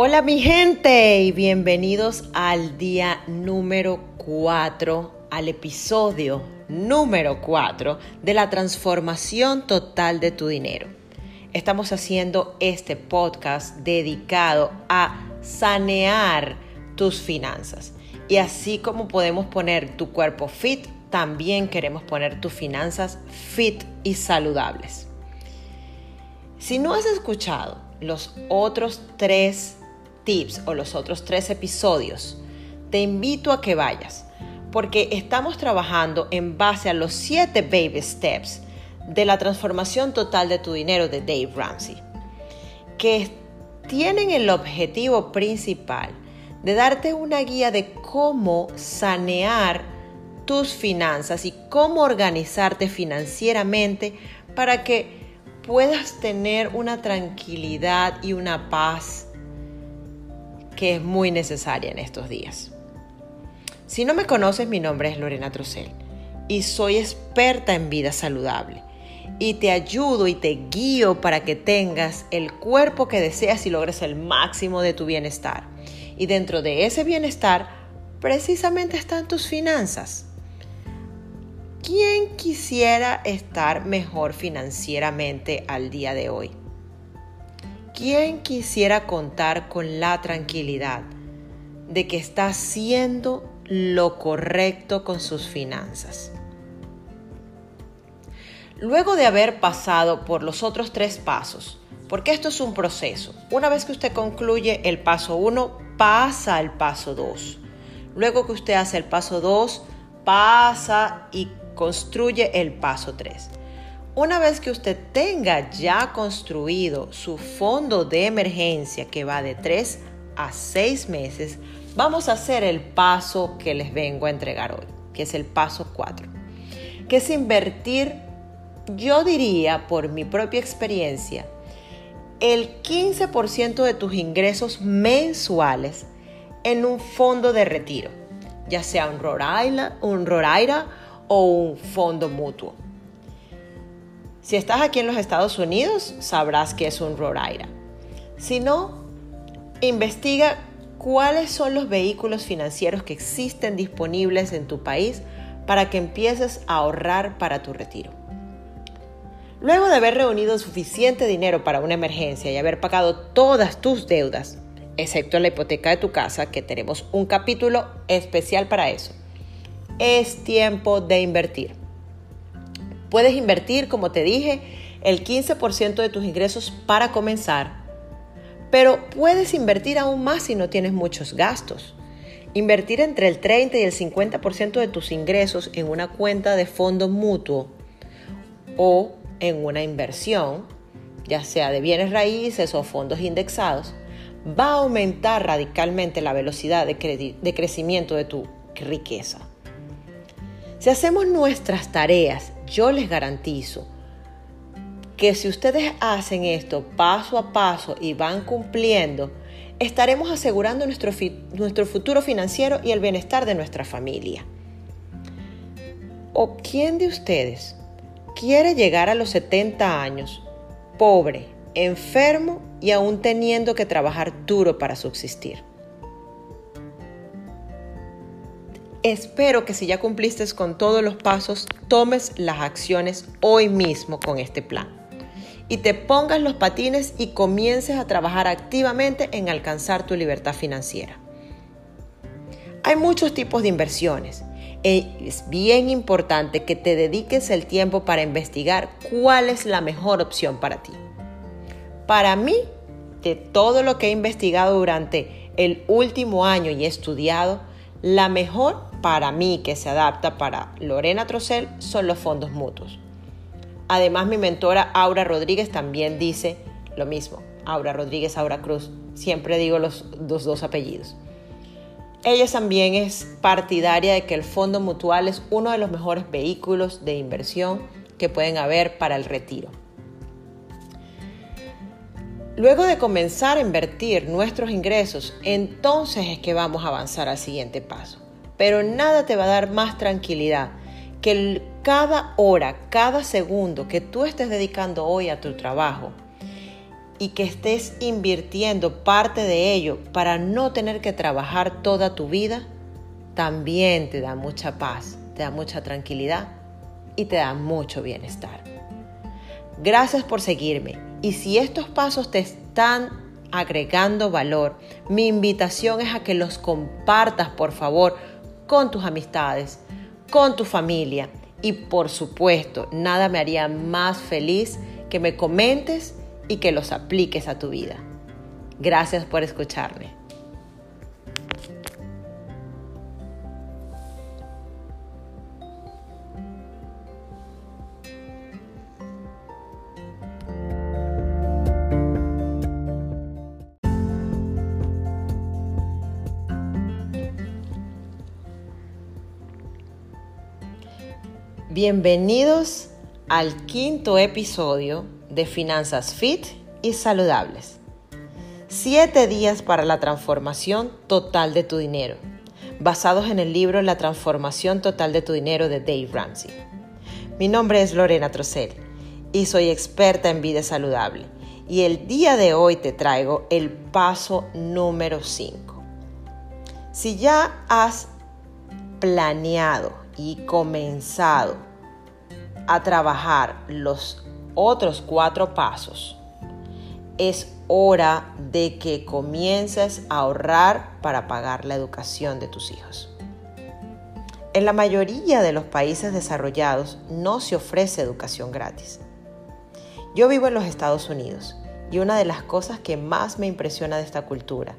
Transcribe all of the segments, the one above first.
Hola mi gente y bienvenidos al día número 4, al episodio número 4 de la transformación total de tu dinero. Estamos haciendo este podcast dedicado a sanear tus finanzas. Y así como podemos poner tu cuerpo fit, también queremos poner tus finanzas fit y saludables. Si no has escuchado los otros tres tips o los otros tres episodios, te invito a que vayas, porque estamos trabajando en base a los siete baby steps de la transformación total de tu dinero de Dave Ramsey, que tienen el objetivo principal de darte una guía de cómo sanear tus finanzas y cómo organizarte financieramente para que puedas tener una tranquilidad y una paz que es muy necesaria en estos días. Si no me conoces, mi nombre es Lorena Trocel y soy experta en vida saludable y te ayudo y te guío para que tengas el cuerpo que deseas y logres el máximo de tu bienestar. Y dentro de ese bienestar, precisamente están tus finanzas. ¿Quién quisiera estar mejor financieramente al día de hoy? ¿Quién quisiera contar con la tranquilidad de que está haciendo lo correcto con sus finanzas? Luego de haber pasado por los otros tres pasos, porque esto es un proceso, una vez que usted concluye el paso 1, pasa al paso 2. Luego que usted hace el paso 2, pasa y construye el paso 3. Una vez que usted tenga ya construido su fondo de emergencia que va de 3 a 6 meses, vamos a hacer el paso que les vengo a entregar hoy, que es el paso 4, que es invertir, yo diría por mi propia experiencia, el 15% de tus ingresos mensuales en un fondo de retiro, ya sea un Roraira, un o un fondo mutuo. Si estás aquí en los Estados Unidos, sabrás que es un Roraira. Si no, investiga cuáles son los vehículos financieros que existen disponibles en tu país para que empieces a ahorrar para tu retiro. Luego de haber reunido suficiente dinero para una emergencia y haber pagado todas tus deudas, excepto la hipoteca de tu casa, que tenemos un capítulo especial para eso, es tiempo de invertir. Puedes invertir, como te dije, el 15% de tus ingresos para comenzar, pero puedes invertir aún más si no tienes muchos gastos. Invertir entre el 30 y el 50% de tus ingresos en una cuenta de fondo mutuo o en una inversión, ya sea de bienes raíces o fondos indexados, va a aumentar radicalmente la velocidad de, de crecimiento de tu riqueza. Si hacemos nuestras tareas yo les garantizo que si ustedes hacen esto paso a paso y van cumpliendo, estaremos asegurando nuestro, nuestro futuro financiero y el bienestar de nuestra familia. ¿O quién de ustedes quiere llegar a los 70 años pobre, enfermo y aún teniendo que trabajar duro para subsistir? Espero que si ya cumpliste con todos los pasos, tomes las acciones hoy mismo con este plan y te pongas los patines y comiences a trabajar activamente en alcanzar tu libertad financiera. Hay muchos tipos de inversiones. Es bien importante que te dediques el tiempo para investigar cuál es la mejor opción para ti. Para mí, de todo lo que he investigado durante el último año y estudiado, la mejor para mí que se adapta para Lorena Trocel son los fondos mutuos. Además, mi mentora Aura Rodríguez también dice lo mismo. Aura Rodríguez, Aura Cruz. Siempre digo los, los dos apellidos. Ella también es partidaria de que el fondo mutual es uno de los mejores vehículos de inversión que pueden haber para el retiro. Luego de comenzar a invertir nuestros ingresos, entonces es que vamos a avanzar al siguiente paso pero nada te va a dar más tranquilidad que cada hora, cada segundo que tú estés dedicando hoy a tu trabajo, y que estés invirtiendo parte de ello para no tener que trabajar toda tu vida, también te da mucha paz, te da mucha tranquilidad y te da mucho bienestar. Gracias por seguirme y si estos pasos te están agregando valor, mi invitación es a que los compartas por favor con tus amistades, con tu familia y por supuesto nada me haría más feliz que me comentes y que los apliques a tu vida. Gracias por escucharme. Bienvenidos al quinto episodio de Finanzas Fit y Saludables. Siete días para la transformación total de tu dinero, basados en el libro La transformación total de tu dinero de Dave Ramsey. Mi nombre es Lorena Trocel y soy experta en vida saludable. Y el día de hoy te traigo el paso número 5. Si ya has planeado y comenzado a trabajar los otros cuatro pasos, es hora de que comiences a ahorrar para pagar la educación de tus hijos. En la mayoría de los países desarrollados no se ofrece educación gratis. Yo vivo en los Estados Unidos y una de las cosas que más me impresiona de esta cultura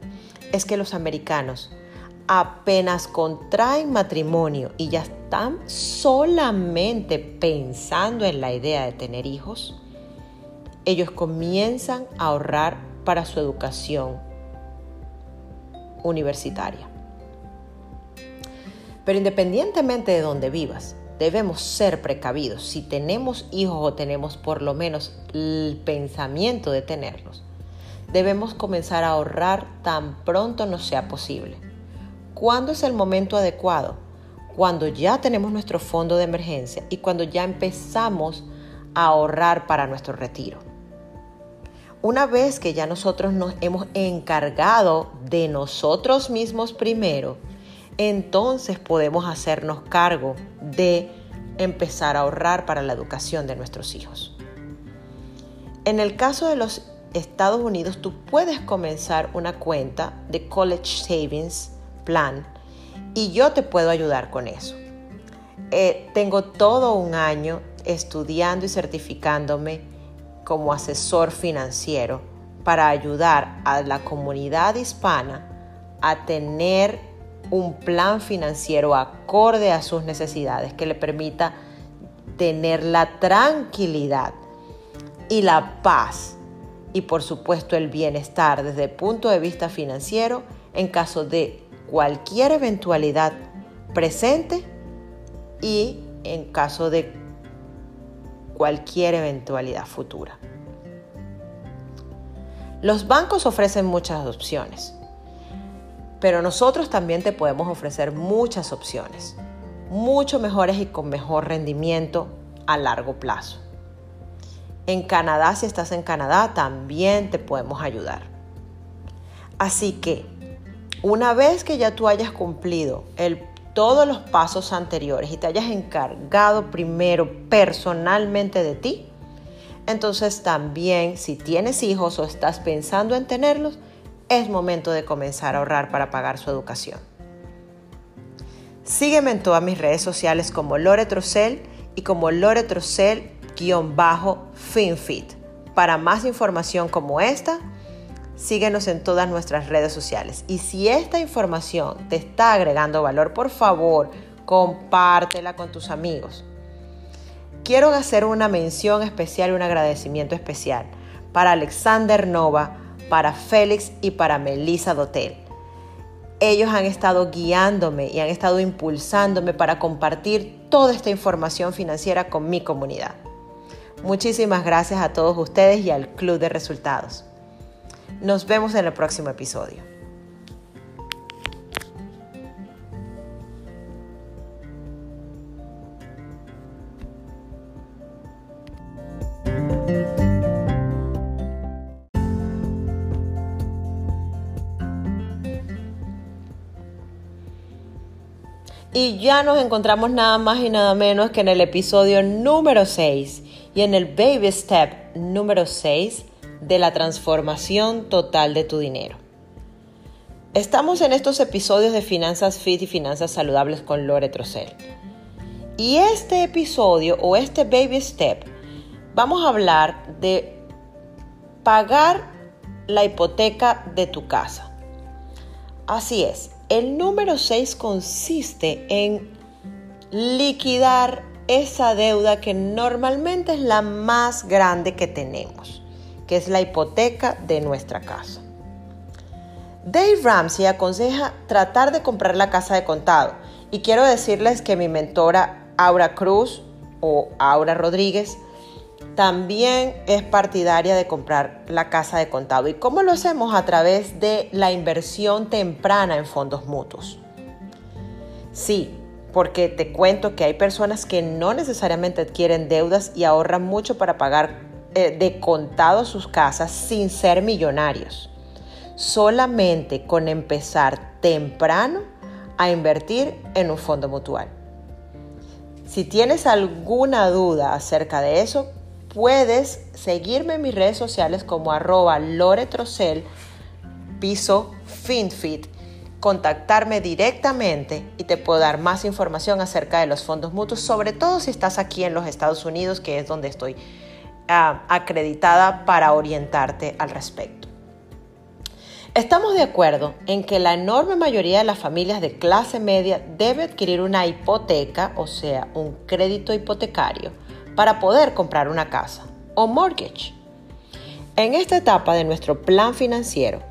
es que los americanos apenas contraen matrimonio y ya están solamente pensando en la idea de tener hijos, ellos comienzan a ahorrar para su educación universitaria. Pero independientemente de donde vivas, debemos ser precavidos. Si tenemos hijos o tenemos por lo menos el pensamiento de tenerlos, debemos comenzar a ahorrar tan pronto nos sea posible ¿Cuándo es el momento adecuado? Cuando ya tenemos nuestro fondo de emergencia y cuando ya empezamos a ahorrar para nuestro retiro. Una vez que ya nosotros nos hemos encargado de nosotros mismos primero, entonces podemos hacernos cargo de empezar a ahorrar para la educación de nuestros hijos. En el caso de los Estados Unidos, tú puedes comenzar una cuenta de College Savings plan y yo te puedo ayudar con eso. Eh, tengo todo un año estudiando y certificándome como asesor financiero para ayudar a la comunidad hispana a tener un plan financiero acorde a sus necesidades que le permita tener la tranquilidad y la paz y por supuesto el bienestar desde el punto de vista financiero en caso de cualquier eventualidad presente y en caso de cualquier eventualidad futura. Los bancos ofrecen muchas opciones, pero nosotros también te podemos ofrecer muchas opciones, mucho mejores y con mejor rendimiento a largo plazo. En Canadá, si estás en Canadá, también te podemos ayudar. Así que una vez que ya tú hayas cumplido todos los pasos anteriores y te hayas encargado primero personalmente de ti, entonces también si tienes hijos o estás pensando en tenerlos, es momento de comenzar a ahorrar para pagar su educación. Sígueme en todas mis redes sociales como Lore Trocel y como Lore Trocel-finfit. Para más información como esta, síguenos en todas nuestras redes sociales. Y si esta información te está agregando valor, por favor, compártela con tus amigos. Quiero hacer una mención especial y un agradecimiento especial para Alexander Nova, para Félix y para Melissa Dotel. Ellos han estado guiándome y han estado impulsándome para compartir toda esta información financiera con mi comunidad. Muchísimas gracias a todos ustedes y al Club de Resultados. Nos vemos en el próximo episodio. Y ya nos encontramos nada más y nada menos que en el episodio número 6 y en el baby step número 6 de la transformación total de tu dinero. Estamos en estos episodios de Finanzas Fit y Finanzas Saludables con Lore Trocel. Y este episodio o este baby step vamos a hablar de pagar la hipoteca de tu casa. Así es, el número 6 consiste en liquidar esa deuda que normalmente es la más grande que tenemos, que es la hipoteca de nuestra casa. Dave Ramsey aconseja tratar de comprar la casa de contado y quiero decirles que mi mentora Aura Cruz o Aura Rodríguez también es partidaria de comprar la casa de contado. ¿Y cómo lo hacemos? A través de la inversión temprana en fondos mutuos. Sí, porque te cuento que hay personas que no necesariamente adquieren deudas y ahorran mucho para pagar eh, de contado sus casas sin ser millonarios. Solamente con empezar temprano a invertir en un fondo mutual. Si tienes alguna duda acerca de eso, puedes seguirme en mis redes sociales como arroba loretrocel, piso finfit, contactarme directamente y te puedo dar más información acerca de los fondos mutuos, sobre todo si estás aquí en los Estados Unidos, que es donde estoy acreditada para orientarte al respecto. Estamos de acuerdo en que la enorme mayoría de las familias de clase media debe adquirir una hipoteca, o sea, un crédito hipotecario, para poder comprar una casa o mortgage. En esta etapa de nuestro plan financiero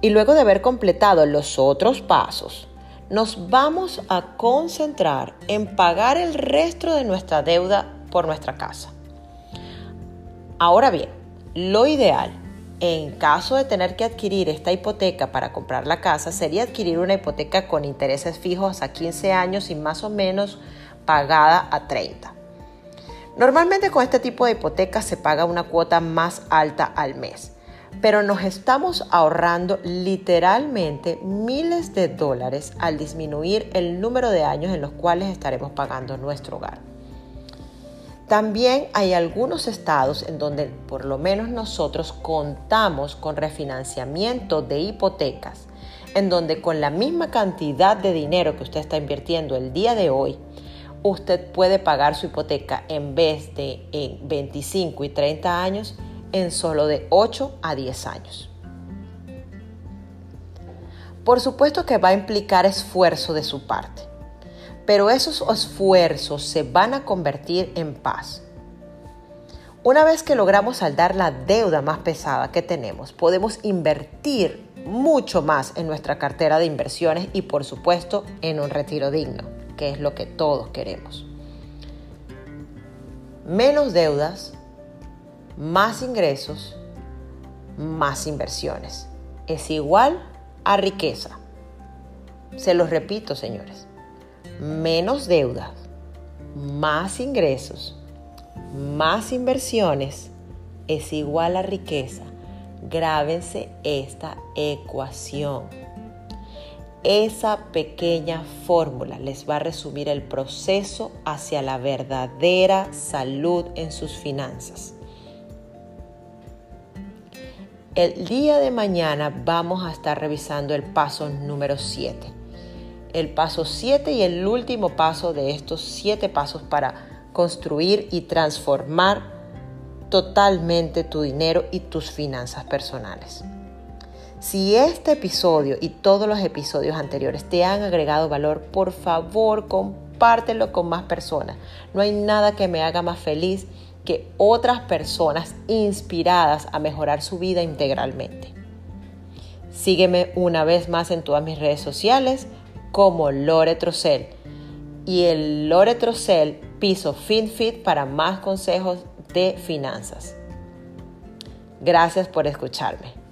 y luego de haber completado los otros pasos, nos vamos a concentrar en pagar el resto de nuestra deuda por nuestra casa. Ahora bien, lo ideal en caso de tener que adquirir esta hipoteca para comprar la casa, sería adquirir una hipoteca con intereses fijos a 15 años y más o menos pagada a 30. Normalmente con este tipo de hipoteca se paga una cuota más alta al mes, pero nos estamos ahorrando literalmente miles de dólares al disminuir el número de años en los cuales estaremos pagando nuestro hogar. También hay algunos estados en donde por lo menos nosotros contamos con refinanciamiento de hipotecas, en donde con la misma cantidad de dinero que usted está invirtiendo el día de hoy, usted puede pagar su hipoteca en vez de en 25 y 30 años, en solo de 8 a 10 años. Por supuesto que va a implicar esfuerzo de su parte pero esos esfuerzos se van a convertir en paz. Una vez que logramos saldar la deuda más pesada que tenemos, podemos invertir mucho más en nuestra cartera de inversiones y por supuesto en un retiro digno, que es lo que todos queremos. Menos deudas, más ingresos, más inversiones. Es igual a riqueza. Se los repito, señores menos deudas, más ingresos, más inversiones es igual a riqueza. Grábense esta ecuación. Esa pequeña fórmula les va a resumir el proceso hacia la verdadera salud en sus finanzas. El día de mañana vamos a estar revisando el paso número 7 el paso 7 y el último paso de estos 7 pasos para construir y transformar totalmente tu dinero y tus finanzas personales. Si este episodio y todos los episodios anteriores te han agregado valor, por favor compártelo con más personas. No hay nada que me haga más feliz que otras personas inspiradas a mejorar su vida integralmente. Sígueme una vez más en todas mis redes sociales como Lore Trocel y el Lore Trocel piso FinFit para más consejos de finanzas. Gracias por escucharme.